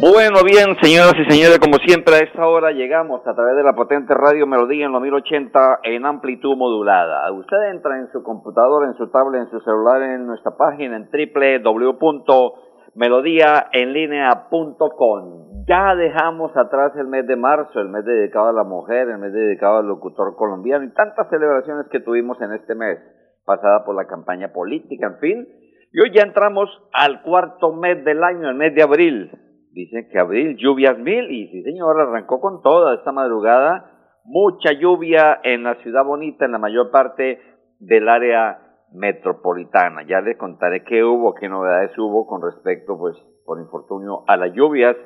Bueno, bien, señoras y señores, como siempre a esta hora llegamos a través de la potente radio Melodía en los 1080 en amplitud modulada. Usted entra en su computadora, en su tablet, en su celular, en nuestra página en www.melodíaenlinea.com ya dejamos atrás el mes de marzo, el mes dedicado a la mujer, el mes dedicado al locutor colombiano y tantas celebraciones que tuvimos en este mes, pasada por la campaña política, en fin. Y hoy ya entramos al cuarto mes del año, el mes de abril. Dicen que abril, lluvias mil, y sí señor, arrancó con toda esta madrugada. Mucha lluvia en la ciudad bonita, en la mayor parte del área metropolitana. Ya les contaré qué hubo, qué novedades hubo con respecto, pues, por infortunio, a las lluvias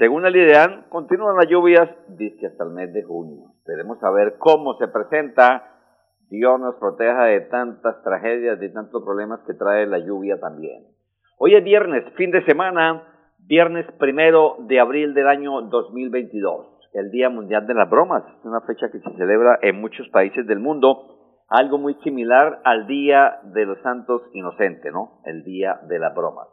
según el IDEAN, continúan las lluvias, dice hasta el mes de junio. Esperemos saber cómo se presenta. Dios nos proteja de tantas tragedias, de tantos problemas que trae la lluvia también. Hoy es viernes, fin de semana, viernes primero de abril del año 2022, el Día Mundial de las Bromas. Es una fecha que se celebra en muchos países del mundo, algo muy similar al Día de los Santos Inocentes, ¿no? El Día de las Bromas.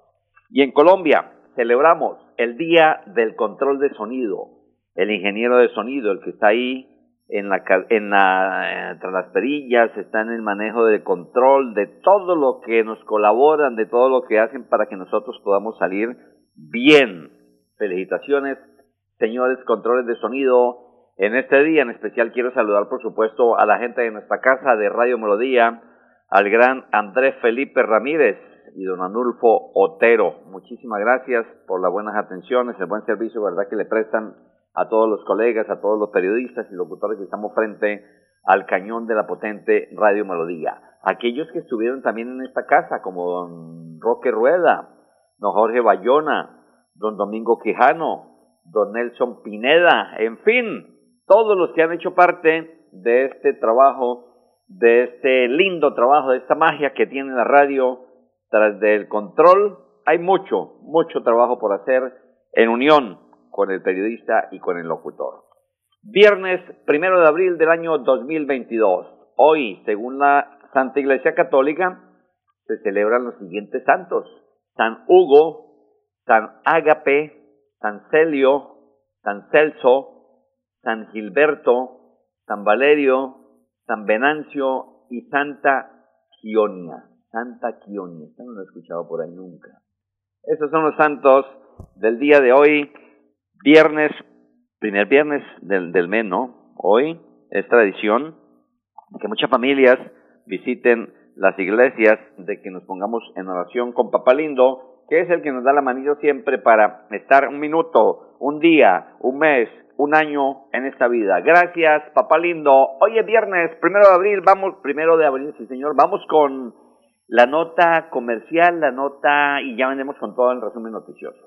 Y en Colombia, celebramos el día del control de sonido. El ingeniero de sonido, el que está ahí en la, en la, entre las perillas, está en el manejo del control de todo lo que nos colaboran, de todo lo que hacen para que nosotros podamos salir bien. Felicitaciones, señores controles de sonido. En este día en especial quiero saludar, por supuesto, a la gente de nuestra casa de Radio Melodía, al gran Andrés Felipe Ramírez, y don Anulfo Otero. Muchísimas gracias por las buenas atenciones, el buen servicio, ¿verdad?, que le prestan a todos los colegas, a todos los periodistas y locutores que estamos frente al cañón de la potente Radio Melodía. Aquellos que estuvieron también en esta casa, como don Roque Rueda, don Jorge Bayona, don Domingo Quijano, don Nelson Pineda, en fin, todos los que han hecho parte de este trabajo, de este lindo trabajo, de esta magia que tiene la radio tras del control hay mucho, mucho trabajo por hacer en unión con el periodista y con el locutor. Viernes primero de abril del año 2022. Hoy, según la Santa Iglesia Católica, se celebran los siguientes santos. San Hugo, San Ágape, San Celio, San Celso, San Gilberto, San Valerio, San Venancio y Santa Gionia. Santa Quionia. No lo he escuchado por ahí nunca. Esos son los santos del día de hoy, viernes, primer viernes del, del mes, ¿no? Hoy es tradición que muchas familias visiten las iglesias, de que nos pongamos en oración con Papá Lindo, que es el que nos da la manillo siempre para estar un minuto, un día, un mes, un año en esta vida. Gracias, Papá Lindo. Hoy es viernes, primero de abril, vamos, primero de abril, sí señor, vamos con la nota comercial, la nota y ya vendemos con todo el resumen noticioso.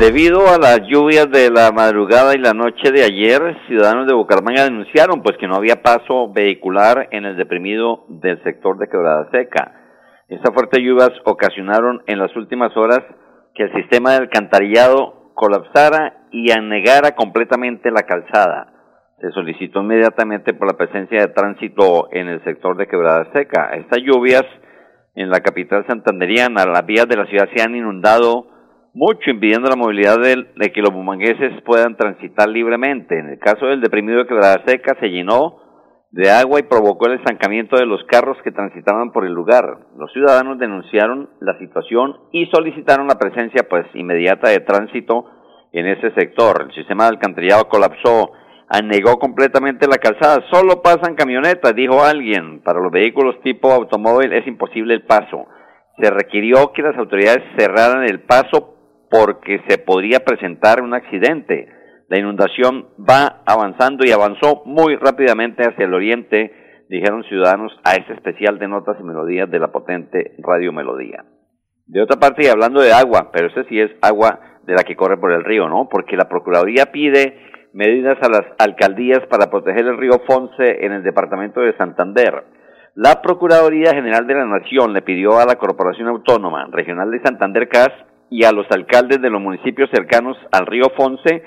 Debido a las lluvias de la madrugada y la noche de ayer, ciudadanos de Bucaramanga denunciaron pues que no había paso vehicular en el deprimido del sector de Quebrada Seca. Estas fuertes lluvias ocasionaron en las últimas horas que el sistema de alcantarillado colapsara y anegara completamente la calzada. Se solicitó inmediatamente por la presencia de tránsito en el sector de Quebrada Seca. Estas lluvias en la capital santanderiana, las vías de la ciudad se han inundado mucho impidiendo la movilidad de, que los bumangueses puedan transitar libremente. En el caso del deprimido de la Seca se llenó de agua y provocó el estancamiento de los carros que transitaban por el lugar. Los ciudadanos denunciaron la situación y solicitaron la presencia pues inmediata de tránsito en ese sector. El sistema de alcantarillado colapsó, anegó completamente la calzada. Solo pasan camionetas, dijo alguien. Para los vehículos tipo automóvil es imposible el paso. Se requirió que las autoridades cerraran el paso porque se podría presentar un accidente. La inundación va avanzando y avanzó muy rápidamente hacia el oriente, dijeron ciudadanos a este especial de notas y melodías de la potente Radio Melodía. De otra parte, y hablando de agua, pero ese sí es agua de la que corre por el río, ¿no? Porque la Procuraduría pide medidas a las alcaldías para proteger el río Fonce en el departamento de Santander. La Procuraduría General de la Nación le pidió a la Corporación Autónoma Regional de Santander CAS y a los alcaldes de los municipios cercanos al río Fonce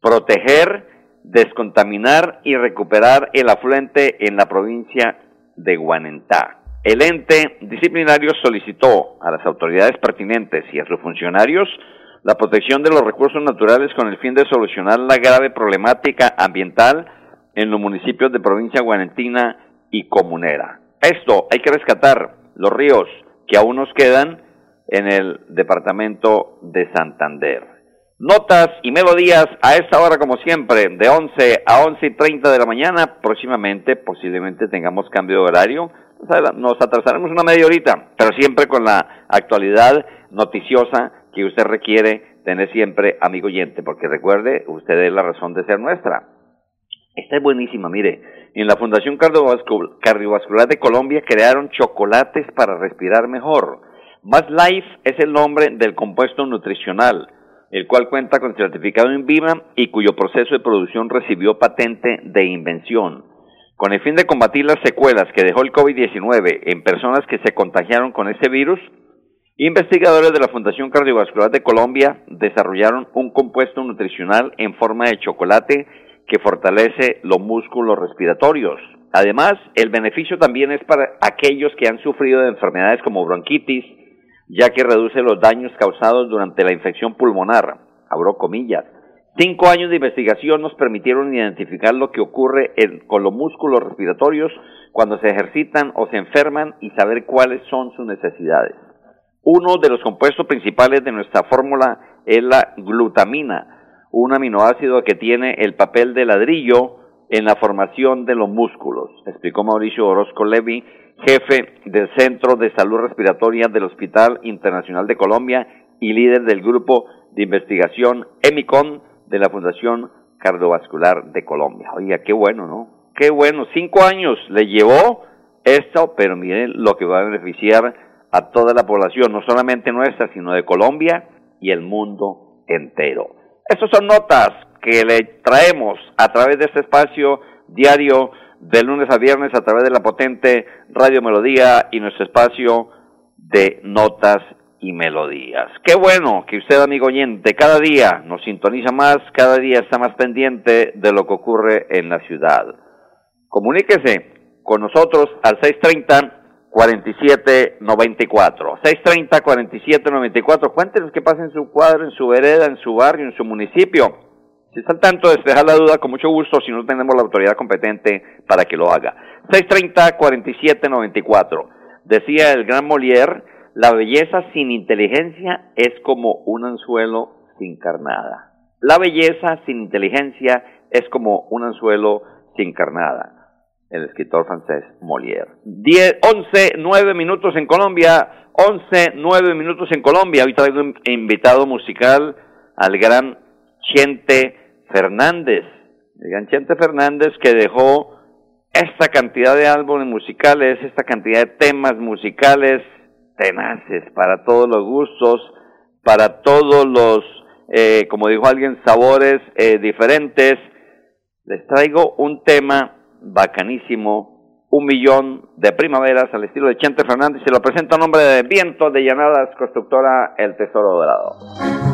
proteger, descontaminar y recuperar el afluente en la provincia de Guanentá. El ente disciplinario solicitó a las autoridades pertinentes y a sus funcionarios la protección de los recursos naturales con el fin de solucionar la grave problemática ambiental en los municipios de provincia guanentina y comunera. Esto hay que rescatar los ríos que aún nos quedan en el departamento de Santander. Notas y melodías a esta hora como siempre, de 11 a 11 y 30 de la mañana. Próximamente posiblemente tengamos cambio de horario. Nos atrasaremos una media horita, pero siempre con la actualidad noticiosa que usted requiere tener siempre, amigo oyente, porque recuerde, usted es la razón de ser nuestra. Esta es buenísima, mire. En la Fundación Cardiovascular de Colombia crearon chocolates para respirar mejor más Life es el nombre del compuesto nutricional, el cual cuenta con certificado en viva y cuyo proceso de producción recibió patente de invención. Con el fin de combatir las secuelas que dejó el COVID-19 en personas que se contagiaron con ese virus, investigadores de la Fundación Cardiovascular de Colombia desarrollaron un compuesto nutricional en forma de chocolate que fortalece los músculos respiratorios. Además, el beneficio también es para aquellos que han sufrido de enfermedades como bronquitis, ya que reduce los daños causados durante la infección pulmonar. Abro comillas. Cinco años de investigación nos permitieron identificar lo que ocurre con los músculos respiratorios cuando se ejercitan o se enferman y saber cuáles son sus necesidades. Uno de los compuestos principales de nuestra fórmula es la glutamina, un aminoácido que tiene el papel de ladrillo en la formación de los músculos, explicó Mauricio Orozco Levy, jefe del Centro de Salud Respiratoria del Hospital Internacional de Colombia y líder del grupo de investigación EMICON de la Fundación Cardiovascular de Colombia. Oiga, qué bueno, ¿no? Qué bueno, cinco años le llevó esto, pero miren lo que va a beneficiar a toda la población, no solamente nuestra, sino de Colombia y el mundo entero. Estas son notas que le traemos a través de este espacio diario de lunes a viernes a través de la potente Radio Melodía y nuestro espacio de notas y melodías. Qué bueno que usted, amigo oyente, cada día nos sintoniza más, cada día está más pendiente de lo que ocurre en la ciudad. Comuníquese con nosotros al 630-4794. 630-4794. Cuéntenos qué pasa en su cuadro, en su vereda, en su barrio, en su municipio si está al tanto, despejar la duda con mucho gusto si no tenemos la autoridad competente para que lo haga. 630-4794. Decía el gran Molière, la belleza sin inteligencia es como un anzuelo sin carnada. La belleza sin inteligencia es como un anzuelo sin carnada. El escritor francés Molière. 10, 11, 9 minutos en Colombia. 11, 9 minutos en Colombia. Hoy traigo un invitado musical al gran Chente Fernández, el Ganchente Fernández que dejó esta cantidad de álbumes musicales, esta cantidad de temas musicales tenaces para todos los gustos, para todos los eh, como dijo alguien, sabores eh, diferentes. Les traigo un tema bacanísimo, un millón de primaveras al estilo de Chente Fernández. Se lo presento a nombre de Viento de Llanadas, constructora El Tesoro Dorado.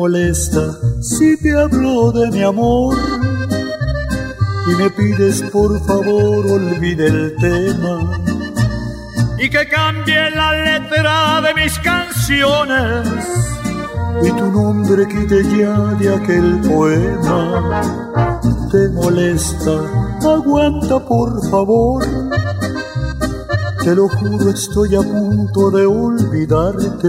Molesta si te hablo de mi amor y me pides por favor olvide el tema y que cambie la letra de mis canciones y tu nombre quite ya de aquel poema. Te molesta, aguanta por favor. Te lo juro, estoy a punto de olvidarte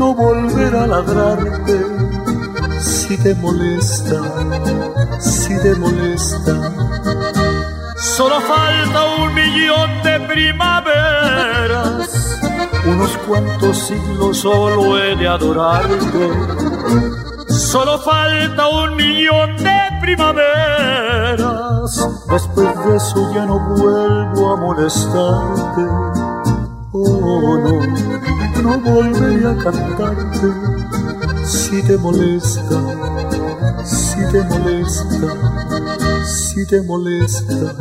no volver a ladrarte si te molesta, si te molesta. Solo falta un millón de primaveras, unos cuantos siglos solo he de adorarte. Solo falta un millón de primaveras, después de eso ya no vuelvo a molestarte. Oh no no volveré a cantarte si te molesta, si te molesta, si te molesta,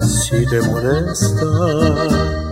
si te molesta.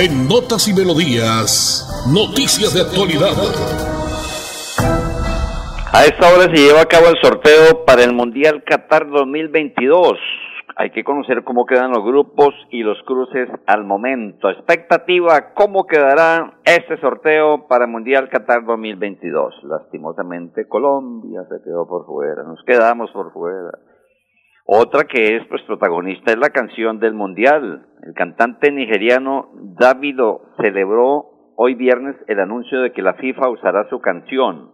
En Notas y Melodías, noticias de actualidad. A esta hora se lleva a cabo el sorteo para el Mundial Qatar 2022. Hay que conocer cómo quedan los grupos y los cruces al momento. Expectativa, cómo quedará este sorteo para el Mundial Qatar 2022. Lastimosamente Colombia se quedó por fuera, nos quedamos por fuera. Otra que es pues protagonista es la canción del Mundial. El cantante nigeriano Davido celebró hoy viernes el anuncio de que la FIFA usará su canción.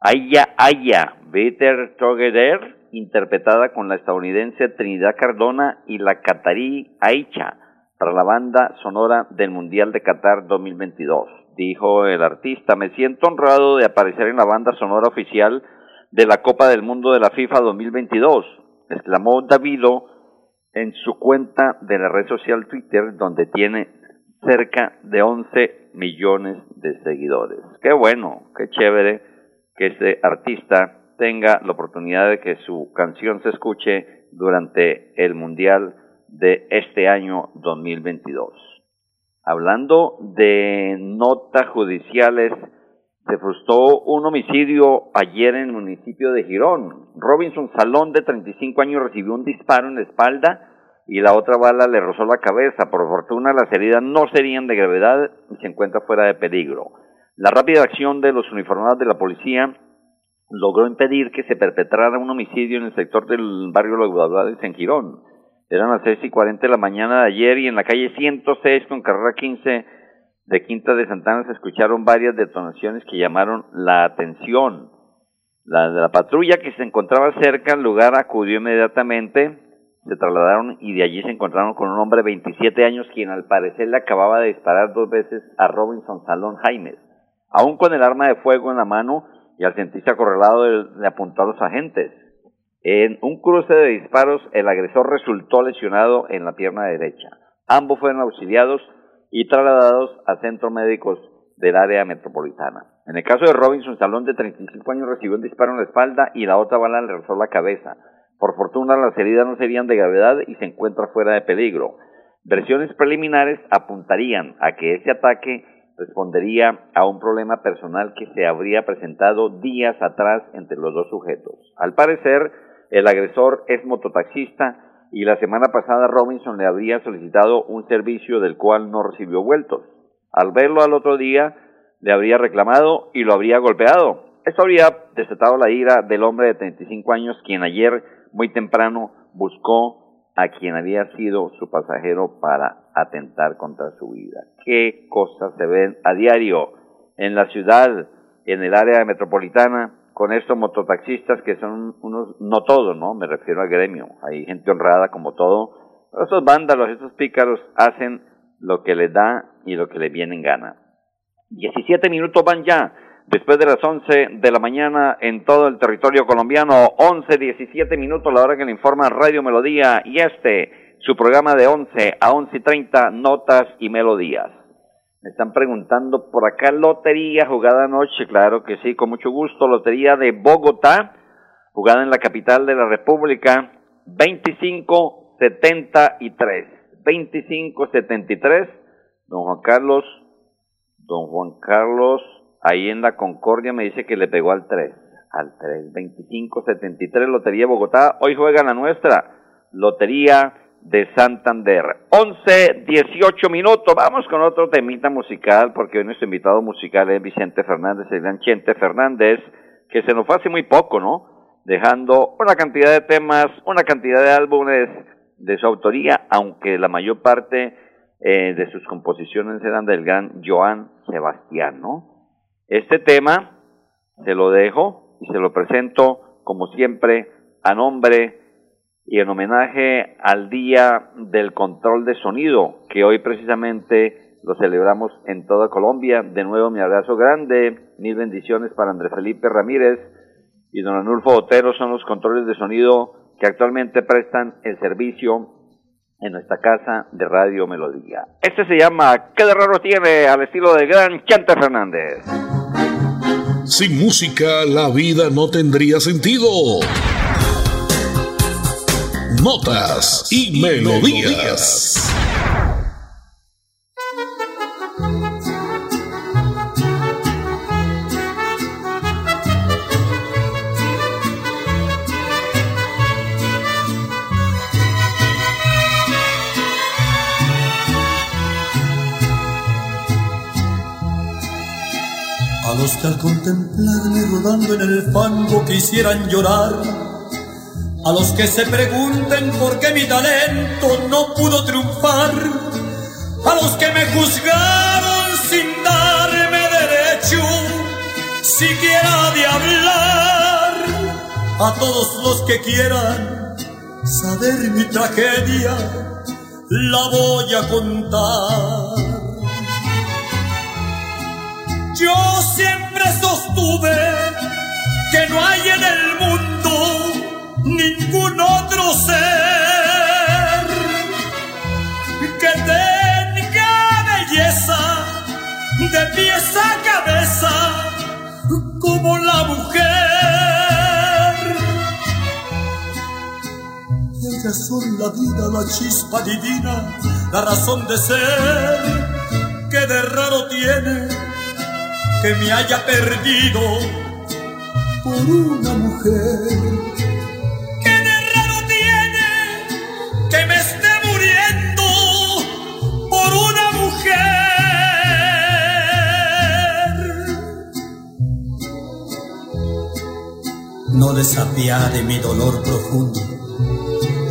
Aya Aya, Better Together, interpretada con la estadounidense Trinidad Cardona y la catarí Aicha para la banda sonora del Mundial de Qatar 2022. Dijo el artista, me siento honrado de aparecer en la banda sonora oficial de la Copa del Mundo de la FIFA 2022. Exclamó Davido en su cuenta de la red social Twitter, donde tiene cerca de 11 millones de seguidores. Qué bueno, qué chévere que este artista tenga la oportunidad de que su canción se escuche durante el Mundial de este año 2022. Hablando de notas judiciales, se frustró un homicidio ayer en el municipio de Girón. Robinson Salón, de 35 años, recibió un disparo en la espalda y la otra bala le rozó la cabeza. Por fortuna, las heridas no serían de gravedad y se encuentra fuera de peligro. La rápida acción de los uniformados de la policía logró impedir que se perpetrara un homicidio en el sector del barrio Guadalupe en Girón. Eran las seis y cuarenta de la mañana de ayer y en la calle 106 con carrera 15 de Quinta de Santana se escucharon varias detonaciones que llamaron la atención. La, la patrulla que se encontraba cerca al lugar acudió inmediatamente, se trasladaron y de allí se encontraron con un hombre de 27 años quien al parecer le acababa de disparar dos veces a Robinson Salón Jaimes. Aún con el arma de fuego en la mano y al sentirse acorralado le apuntó a los agentes. En un cruce de disparos, el agresor resultó lesionado en la pierna derecha. Ambos fueron auxiliados y trasladados a centros médicos del área metropolitana. En el caso de Robinson, Salón de 35 años recibió un disparo en la espalda y la otra bala le rozó la cabeza. Por fortuna las heridas no serían de gravedad y se encuentra fuera de peligro. Versiones preliminares apuntarían a que ese ataque respondería a un problema personal que se habría presentado días atrás entre los dos sujetos. Al parecer, el agresor es mototaxista y la semana pasada Robinson le habría solicitado un servicio del cual no recibió vueltos. Al verlo al otro día, le habría reclamado y lo habría golpeado. Esto habría desatado la ira del hombre de 35 años, quien ayer muy temprano buscó a quien había sido su pasajero para atentar contra su vida. ¿Qué cosas se ven a diario en la ciudad, en el área metropolitana? Con estos mototaxistas que son unos, no todos, ¿no? Me refiero al gremio, hay gente honrada como todo, pero estos vándalos, estos pícaros hacen lo que les da y lo que les viene en gana. 17 minutos van ya, después de las 11 de la mañana en todo el territorio colombiano, 11, 17 minutos, la hora que le informa Radio Melodía y este, su programa de 11 a 11 y 30, Notas y Melodías. Me están preguntando por acá, lotería jugada anoche, claro que sí, con mucho gusto, lotería de Bogotá, jugada en la capital de la República, 2573, 2573, don Juan Carlos, don Juan Carlos, ahí en la Concordia me dice que le pegó al 3, al 3, 2573, lotería Bogotá, hoy juega la nuestra, lotería de Santander. 11, 18 minutos. Vamos con otro temita musical, porque hoy nuestro invitado musical es Vicente Fernández, el gran Chente Fernández, que se nos fue hace muy poco, ¿no? Dejando una cantidad de temas, una cantidad de álbumes de su autoría, aunque la mayor parte eh, de sus composiciones eran del gran Joan Sebastián, ¿no? Este tema se lo dejo y se lo presento, como siempre, a nombre y en homenaje al Día del Control de Sonido, que hoy precisamente lo celebramos en toda Colombia. De nuevo mi abrazo grande, mil bendiciones para Andrés Felipe Ramírez y don Anulfo Otero son los controles de sonido que actualmente prestan el servicio en nuestra casa de Radio Melodía. Este se llama ¿Qué de raro tiene? al estilo del gran Chante Fernández. Sin música la vida no tendría sentido notas y melodías. A los que al contemplarme rodando en el fango quisieran llorar a los que se pregunten por qué mi talento no pudo triunfar, a los que me juzgaron sin darme derecho siquiera de hablar, a todos los que quieran saber mi tragedia, la voy a contar. Yo siempre sostuve que no hay en el mundo ningún otro ser que tenga belleza de pies a cabeza como la mujer. Ellas son la vida, la chispa divina, la razón de ser que de raro tiene que me haya perdido por una mujer. No desapiade mi dolor profundo.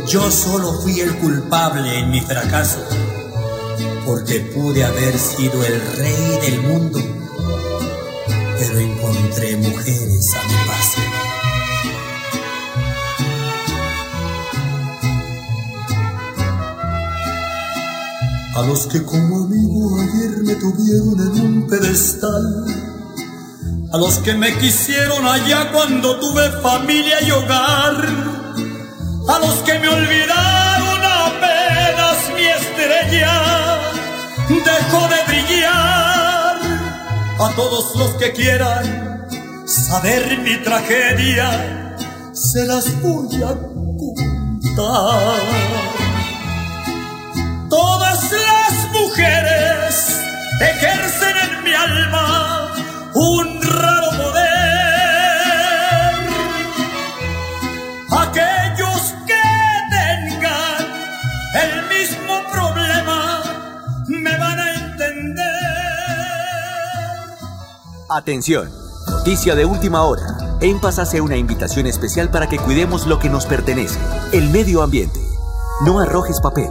Yo solo fui el culpable en mi fracaso, porque pude haber sido el rey del mundo pero encontré mujeres a mi paso. A los que como amigo ayer me tuvieron en un pedestal, a los que me quisieron allá cuando tuve familia y hogar, a los que me olvidaron apenas mi estrella. Dejó de brillar. A todos los que quieran saber mi tragedia, se las voy a contar. Todas las mujeres ejercen en mi alma un raro poder. Aquellos que tengan el mismo problema me van a entender. Atención, noticia de última hora. En hace una invitación especial para que cuidemos lo que nos pertenece, el medio ambiente. No arrojes papel,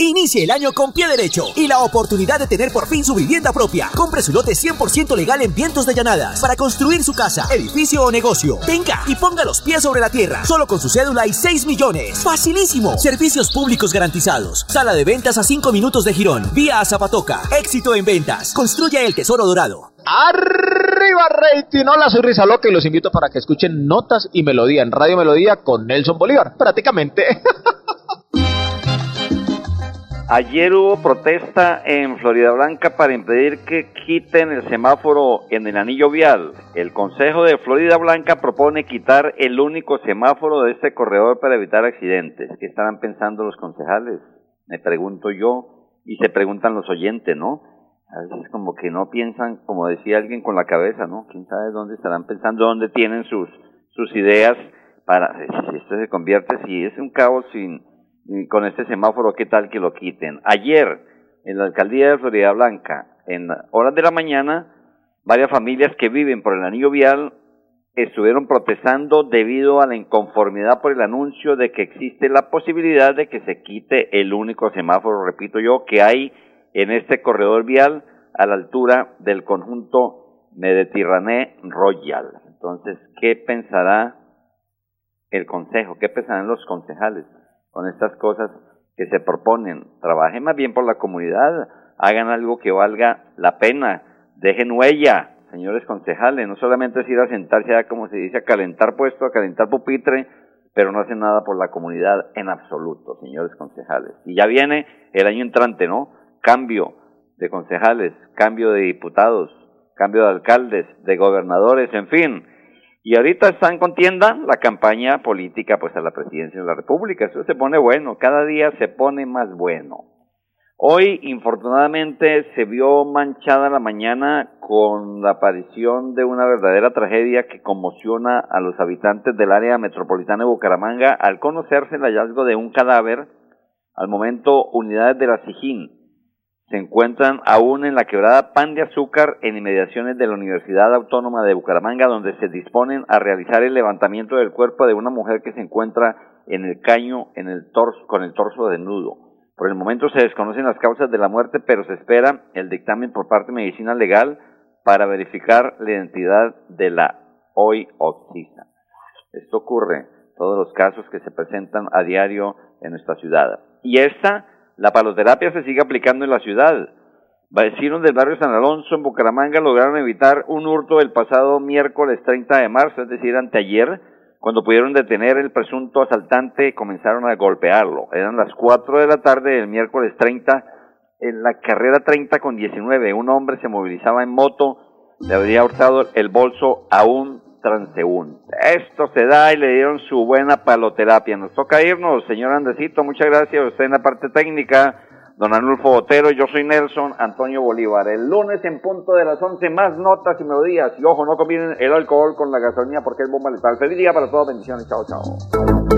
Inicie el año con pie derecho y la oportunidad de tener por fin su vivienda propia. Compre su lote 100% legal en Vientos de Llanadas para construir su casa, edificio o negocio. Venga y ponga los pies sobre la tierra, solo con su cédula y 6 millones. Facilísimo. Servicios públicos garantizados. Sala de ventas a 5 minutos de Girón. Vía a Zapatoca. Éxito en ventas. Construya el tesoro dorado. Arriba rating, hola soy Risa Loca y los invito para que escuchen Notas y Melodía en Radio Melodía con Nelson Bolívar, prácticamente. Ayer hubo protesta en Florida Blanca para impedir que quiten el semáforo en el anillo vial. El Consejo de Florida Blanca propone quitar el único semáforo de este corredor para evitar accidentes. ¿Qué estarán pensando los concejales? Me pregunto yo y se preguntan los oyentes, ¿no? A veces como que no piensan, como decía alguien, con la cabeza, ¿no? ¿Quién sabe dónde estarán pensando, dónde tienen sus, sus ideas para... Si esto se convierte, si es un caos sin con este semáforo, ¿qué tal que lo quiten? Ayer, en la alcaldía de Florida Blanca, en horas de la mañana, varias familias que viven por el anillo vial estuvieron protestando debido a la inconformidad por el anuncio de que existe la posibilidad de que se quite el único semáforo, repito yo, que hay en este corredor vial a la altura del conjunto Mediterráneo Royal. Entonces, ¿qué pensará el consejo? ¿Qué pensarán los concejales? Con estas cosas que se proponen. Trabajen más bien por la comunidad, hagan algo que valga la pena, dejen huella, señores concejales, no solamente es ir a sentarse como se dice, a calentar puesto, a calentar pupitre, pero no hacen nada por la comunidad en absoluto, señores concejales. Y ya viene el año entrante, ¿no? Cambio de concejales, cambio de diputados, cambio de alcaldes, de gobernadores, en fin y ahorita está en contienda la campaña política pues a la presidencia de la República. Eso se pone bueno, cada día se pone más bueno. Hoy, infortunadamente, se vio manchada la mañana con la aparición de una verdadera tragedia que conmociona a los habitantes del área metropolitana de Bucaramanga al conocerse el hallazgo de un cadáver. Al momento, unidades de la SIJIN se encuentran aún en la quebrada Pan de Azúcar en inmediaciones de la Universidad Autónoma de Bucaramanga, donde se disponen a realizar el levantamiento del cuerpo de una mujer que se encuentra en el caño en el torso, con el torso desnudo. Por el momento se desconocen las causas de la muerte, pero se espera el dictamen por parte de Medicina Legal para verificar la identidad de la hoy occiso. Esto ocurre todos los casos que se presentan a diario en nuestra ciudad. Y esta, la paloterapia, se sigue aplicando en la ciudad. Vecinos del barrio San Alonso en Bucaramanga lograron evitar un hurto el pasado miércoles 30 de marzo, es decir, anteayer, cuando pudieron detener el presunto asaltante comenzaron a golpearlo. Eran las 4 de la tarde del miércoles 30 en la carrera 30 con 19. Un hombre se movilizaba en moto, le habría hurtado el bolso a un transeúnte. Esto se da y le dieron su buena paloterapia. Nos toca irnos, señor Andesito. Muchas gracias usted en la parte técnica. Don Anulfo Botero, yo soy Nelson Antonio Bolívar. El lunes en punto de las 11, más notas y melodías. Y ojo, no combinen el alcohol con la gasolina porque es bomba letal. Feliz día para todos, bendiciones, chao, chao.